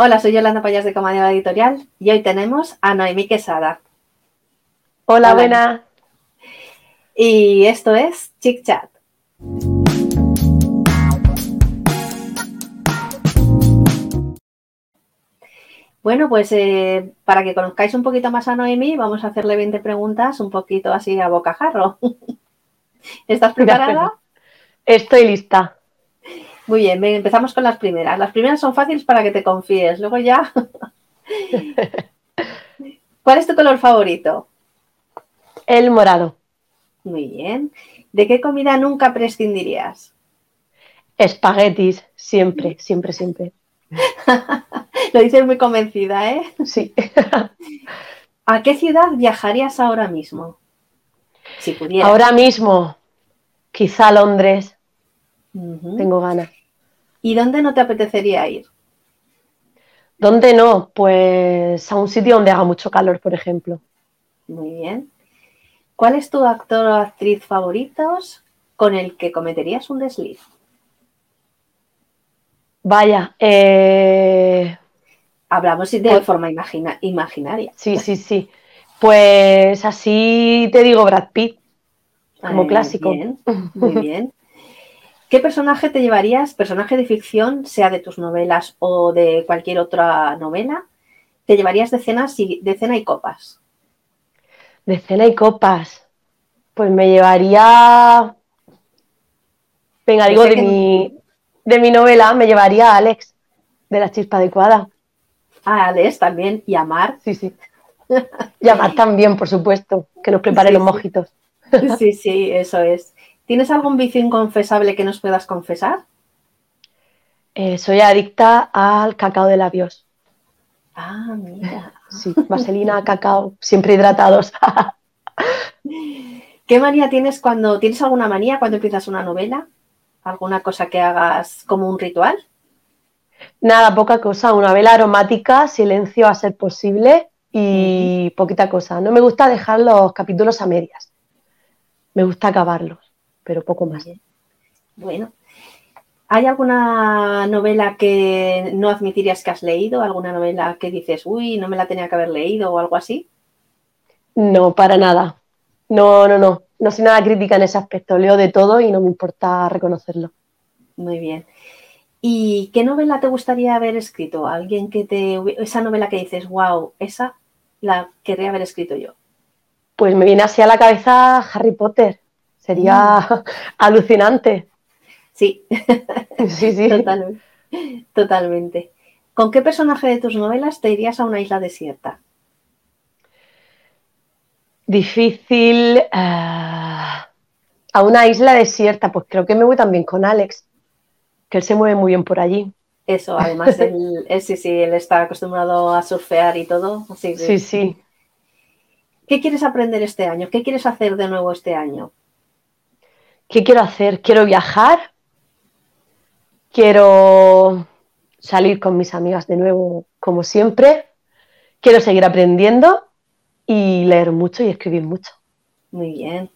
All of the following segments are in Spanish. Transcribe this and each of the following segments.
Hola, soy Yolanda Payas de Comadeva Editorial y hoy tenemos a Noemí Quesada. Hola, buena. Y esto es Chick Chat. Bueno, pues eh, para que conozcáis un poquito más a Noemí, vamos a hacerle 20 preguntas un poquito así a bocajarro. ¿Estás preparada? Estoy lista. Muy bien, empezamos con las primeras. Las primeras son fáciles para que te confíes, luego ya. ¿Cuál es tu color favorito? El morado. Muy bien. ¿De qué comida nunca prescindirías? Espaguetis, siempre, siempre, siempre. Lo dices muy convencida, ¿eh? Sí. ¿A qué ciudad viajarías ahora mismo? Si pudieras. Ahora mismo, quizá Londres. Tengo ganas. ¿Y dónde no te apetecería ir? ¿Dónde no? Pues a un sitio donde haga mucho calor, por ejemplo. Muy bien. ¿Cuál es tu actor o actriz favoritos con el que cometerías un desliz? Vaya, eh... hablamos de pues forma imaginaria. Sí, sí, sí. Pues así te digo Brad Pitt, como clásico. muy bien. ¿Qué personaje te llevarías, personaje de ficción, sea de tus novelas o de cualquier otra novela, te llevarías de, y, de cena y copas? De cena y copas. Pues me llevaría. Venga, digo, de mi, de mi novela, me llevaría a Alex, de la chispa adecuada. A Alex también, y a Mar. Sí, sí. Y a Mar también, por supuesto, que nos prepare los mojitos. Sí, sí, eso es. ¿Tienes algún vicio inconfesable que nos puedas confesar? Eh, soy adicta al cacao de labios. Ah, mira. Sí, vaselina, cacao, siempre hidratados. ¿Qué manía tienes cuando tienes alguna manía cuando empiezas una novela? ¿Alguna cosa que hagas como un ritual? Nada, poca cosa. Una vela aromática, silencio a ser posible y poquita cosa. No me gusta dejar los capítulos a medias. Me gusta acabarlos pero poco más. Bueno, ¿hay alguna novela que no admitirías que has leído? ¿Alguna novela que dices, uy, no me la tenía que haber leído o algo así? No, para nada. No, no, no. No soy nada crítica en ese aspecto. Leo de todo y no me importa reconocerlo. Muy bien. ¿Y qué novela te gustaría haber escrito? ¿Alguien que te. esa novela que dices, wow, esa la querría haber escrito yo? Pues me viene así a la cabeza Harry Potter. Sería mm. alucinante. Sí, sí, sí. Totalmente. ¿Con qué personaje de tus novelas te irías a una isla desierta? Difícil. Eh, a una isla desierta, pues creo que me voy también con Alex, que él se mueve muy bien por allí. Eso, además, él, sí, sí, él está acostumbrado a surfear y todo. sí, sí. ¿Qué quieres aprender este año? ¿Qué quieres hacer de nuevo este año? ¿Qué quiero hacer? Quiero viajar, quiero salir con mis amigas de nuevo, como siempre, quiero seguir aprendiendo y leer mucho y escribir mucho. Muy bien.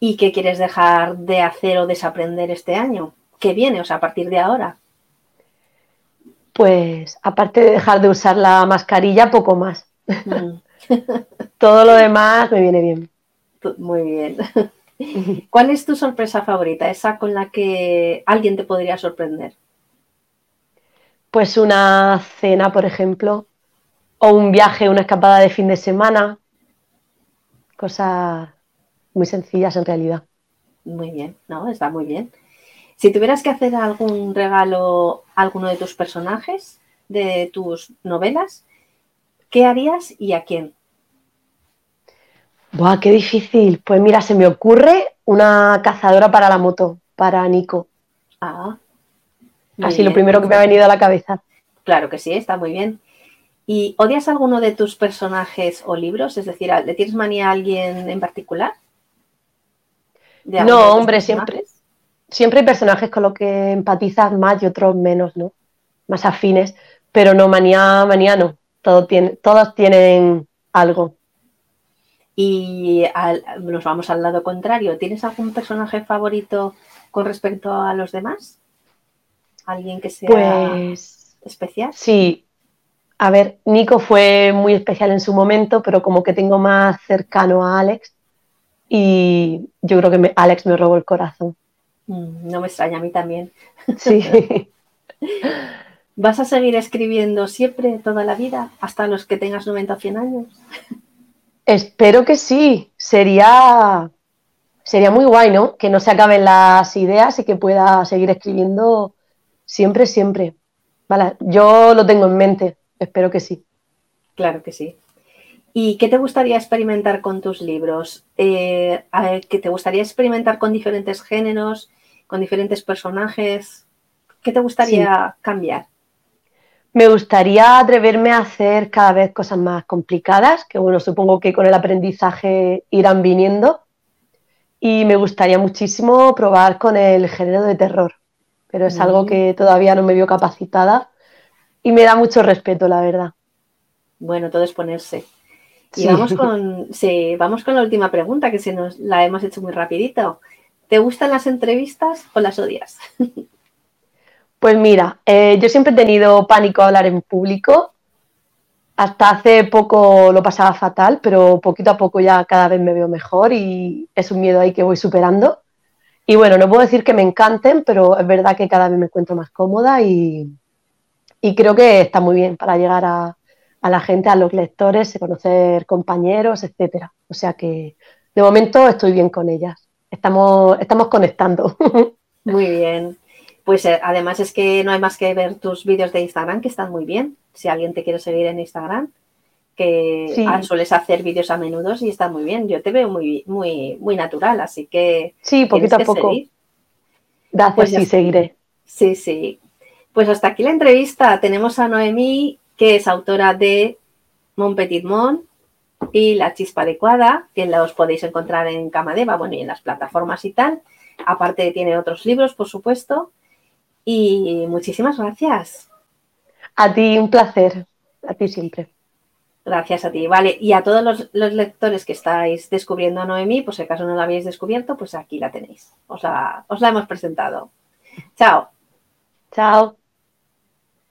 ¿Y qué quieres dejar de hacer o desaprender este año? ¿Qué viene? O sea, a partir de ahora. Pues aparte de dejar de usar la mascarilla, poco más. Mm. Todo lo demás me viene bien. Muy bien. ¿Cuál es tu sorpresa favorita? Esa con la que alguien te podría sorprender. Pues una cena, por ejemplo, o un viaje, una escapada de fin de semana. Cosas muy sencillas en realidad. Muy bien, no, está muy bien. Si tuvieras que hacer algún regalo a alguno de tus personajes de tus novelas, ¿qué harías y a quién? Buah, qué difícil. Pues mira, se me ocurre una cazadora para la moto, para Nico. Ah. Así lo primero que me ha venido a la cabeza. Claro que sí, está muy bien. ¿Y odias alguno de tus personajes o libros? Es decir, ¿le tienes manía a alguien en particular? No, hombre, siempre. Siempre hay personajes con los que empatizas más y otros menos, ¿no? Más afines. Pero no, manía, manía no. Todo tiene, todos tienen algo. Y nos vamos al lado contrario. ¿Tienes algún personaje favorito con respecto a los demás? ¿Alguien que sea pues, especial? Sí, A ver, Nico fue muy especial en su momento, pero como que tengo más cercano a Alex y yo creo que Alex me robó el corazón. Mm, no me extraña, a mí también. Sí. ¿Vas a seguir escribiendo siempre, toda la vida, hasta los que tengas 90 o 100 años? Espero que sí. Sería, sería muy guay, ¿no? Que no se acaben las ideas y que pueda seguir escribiendo siempre, siempre. Vale, yo lo tengo en mente. Espero que sí. Claro que sí. ¿Y qué te gustaría experimentar con tus libros? Eh, ¿Qué te gustaría experimentar con diferentes géneros, con diferentes personajes? ¿Qué te gustaría cambiar? Me gustaría atreverme a hacer cada vez cosas más complicadas, que bueno, supongo que con el aprendizaje irán viniendo. Y me gustaría muchísimo probar con el género de terror, pero es algo mm. que todavía no me veo capacitada y me da mucho respeto, la verdad. Bueno, todo es ponerse. Y vamos con, sí, vamos con la última pregunta, que se nos la hemos hecho muy rapidito. ¿Te gustan las entrevistas o las odias? Pues mira, eh, yo siempre he tenido pánico a hablar en público. Hasta hace poco lo pasaba fatal, pero poquito a poco ya cada vez me veo mejor y es un miedo ahí que voy superando. Y bueno, no puedo decir que me encanten, pero es verdad que cada vez me encuentro más cómoda y, y creo que está muy bien para llegar a, la gente, a los lectores, conocer compañeros, etcétera. O sea que de momento estoy bien con ellas. Estamos, estamos conectando. Muy bien. Pues eh, además es que no hay más que ver tus vídeos de Instagram que están muy bien. Si alguien te quiere seguir en Instagram, que ah, sueles hacer vídeos a menudo y está muy bien. Yo te veo muy, muy, muy natural, así que. Sí, poquito a poco. Gracias, pues sí, seguiré. Sí, sí. Pues hasta aquí la entrevista. Tenemos a Noemí, que es autora de Mon Petit Mon y La Chispa Adecuada, que los podéis encontrar en Camadeva, bueno, y en las plataformas y tal. Aparte tiene otros libros, por supuesto. Y muchísimas gracias. A ti, un placer. A ti siempre. Gracias a ti. Vale, y a todos los, lectores que estáis descubriendo a Noemí, pues si acaso no la habéis descubierto, pues aquí la tenéis. Os la, os la hemos presentado. Chao. Chao.